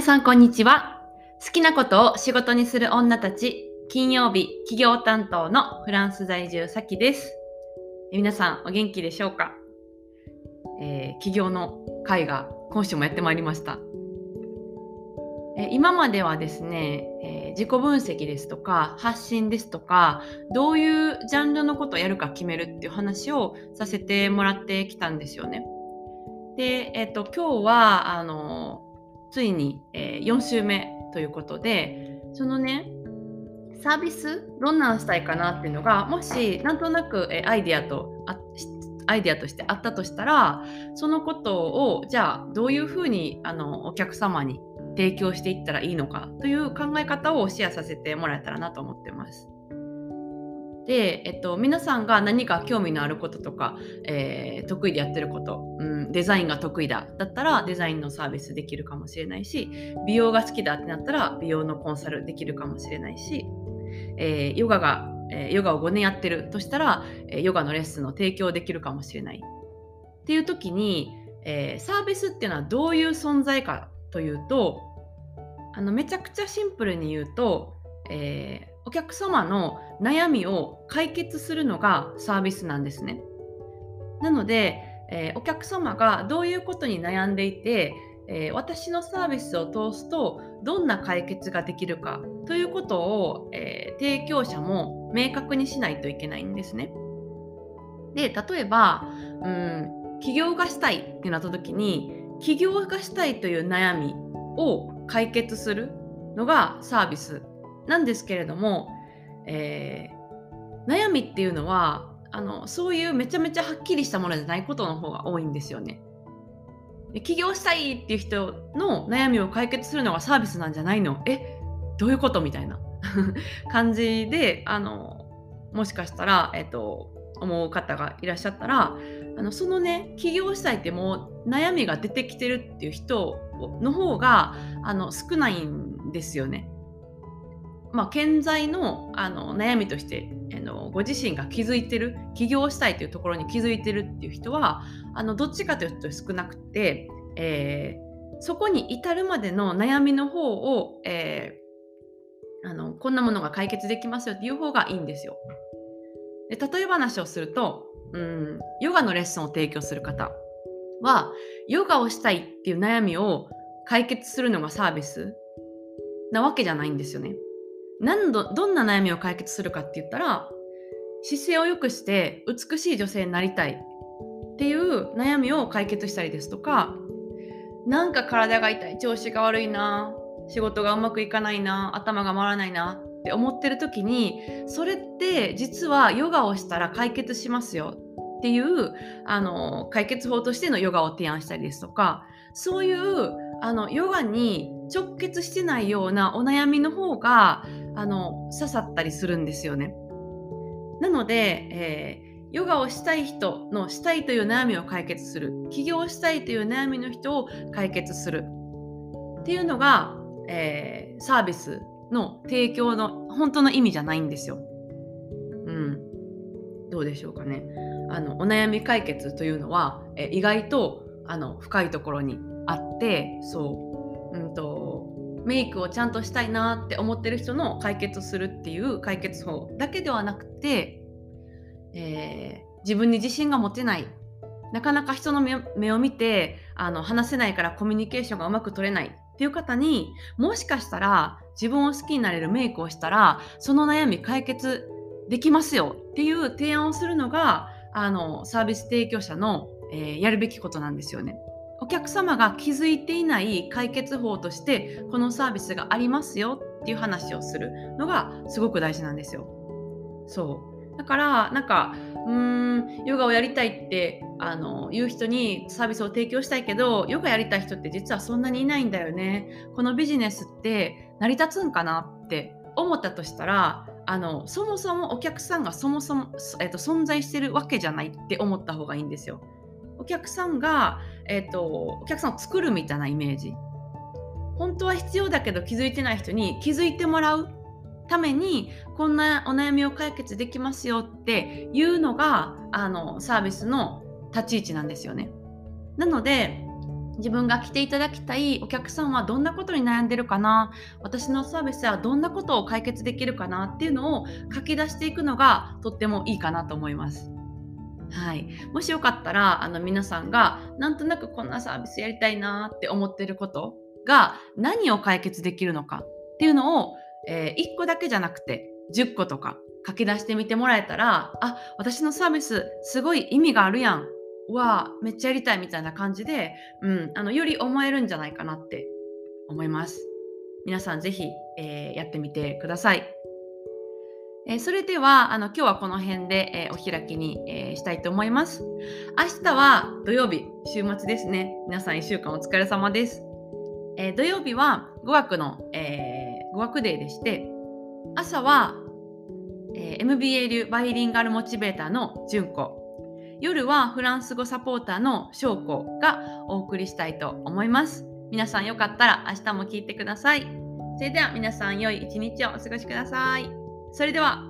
皆さんこんにちは。好きなことを仕事にする女たち、金曜日企業担当のフランス在住さきです。皆さんお元気でしょうか、えー、企業の会が今週もやってまいりました。え今まではですね、えー、自己分析ですとか発信ですとかどういうジャンルのことをやるか決めるっていう話をさせてもらってきたんですよね。で、えっ、ー、と今日はあのついに、えー、4週目ということでそのねサービスどんなんしたいかなっていうのがもしなんとなく、えー、アイデアとアイデアとしてあったとしたらそのことをじゃあどういうふうにあのお客様に提供していったらいいのかという考え方をシェアさせてもらえたらなと思ってます。で、えっと、皆さんが何か興味のあることとか、えー、得意でやってること、うん、デザインが得意だだったらデザインのサービスできるかもしれないし美容が好きだってなったら美容のコンサルできるかもしれないし、えー、ヨガが、えー、ヨガを5年やってるとしたら、えヨガのレッスンの提供できるかもしれない。っていう時に、えサービスっていうのはどういう存在かというとあのめちゃくちゃシンプルに言うと、え、お客様の悩みを解決するのがサービスなんですね。なので、えー、お客様がどういうことに悩んでいて、えー、私のサービスを通すとどんな解決ができるかということを、えー、提供者も明確にしないといけないんですね。で例えば、うん、起業がしたいってなった時に起業がしたいという悩みを解決するのがサービスなんですけれども、えー、悩みっていうのはあのそういうめちゃめちゃはっきりしたものじゃないことの方が多いんですよね。起業したいっていう人の悩みを解決するのがサービスなんじゃないの？えどういうこと？みたいな 感じであのもしかしたら、えっと、思う方がいらっしゃったらあのそのね起業したいってもう悩みが出てきてるっていう人の方があの少ないんですよね。まあ、健在のあの悩みとしてあのご自身が気づいてる起業したいというところに気づいてるっていう人はあのどっちかというと少なくて、えー、そこに至るまでの悩みの方を、えー、あのこんなものが解決できますよっていう方がいいんですよ。で例え話をすると、うん、ヨガのレッスンを提供する方はヨガをしたいっていう悩みを解決するのがサービスなわけじゃないんですよね。何度どんな悩みを解決するかって言ったら姿勢を良くして美しい女性になりたい。っていう悩みを解決したりですとかなんか体が痛い調子が悪いな仕事がうまくいかないな頭が回らないなって思ってる時にそれって実はヨガをしたら解決しますよ。っていうあの解決法としてのヨガを提案したりですとかそういうあのヨガに直結してないようなお悩みの方があの刺さったりするんですよね。なので、えー、ヨガをしたい人のしたいという悩みを解決する起業したいという悩みの人を解決するっていうのが、えー、サービスの提供の本当の意味じゃないんですよ。うん、どうでしょうかね。あのお悩み解決というのは、え意外とあの深いところにあってそう、うんと、メイクをちゃんとしたいなって思ってる人の解決するっていう解決法だけではなくて、えー、自分に自信が持てないなかなか人の目を見てあの話せないからコミュニケーションがうまく取れないっていう方にもしかしたら自分を好きになれるメイクをしたらその悩み解決できますよっていう提案をするのがあのサービス提供者の、えー、やるべきことなんですよね。お客様が気づいていない解決法としてこのサービスがありますよっていう話をするのがすごく大事なんですよ。そうだからなんかうーんヨガをやりたいってあの言う人にサービスを提供したいけどヨガやりたい人って実はそんなにいないんだよね。このビジネスって成り立つんかなって思ったとしたらあのそもそもお客さんがそもそも、えーと、存在してるわけじゃないって思った方がいいんですよ。お客さんが、えーと、お客さんを作るみたいなイメージ。本当は必要だけど気づいてない人に気づいてもらうためにこんなお悩みを解決できますよっていうのがあのサービスの立ち位置なんですよね。なので自分が来ていただきたいお客さんはどんなことに悩んでるかな私のサービスはどんなことを解決できるかなっていうのを書き出していくのがとってもいいかなと思います。はい、もしよかったらあの皆さんがなんとなくこんなサービスやりたいなって思ってることが何を解決できるのかっていうのを、えー、1個だけじゃなくて10個とか書き出してみてもらえたらあ私のサービスすごい意味があるやんわめっちゃやりたいみたいな感じで、うん、あのより思えるんじゃないかなって思います。皆さんぜひ、えー、やってみてください。えー、それではあの今日はこの辺で、えー、お開きに、えしたいと思います。明日は土曜日、週末ですね。皆さん1週間お疲れ様です。え土曜日は語学の、え語学デーでして、朝は、え MBA 流バイリンガルモチベーターの純子夜はフランス語サポーターの翔子がお送りしたいと思います。皆さんよかったら明日も聞いてください。それでは皆さん良い一日をお過ごしください。それでは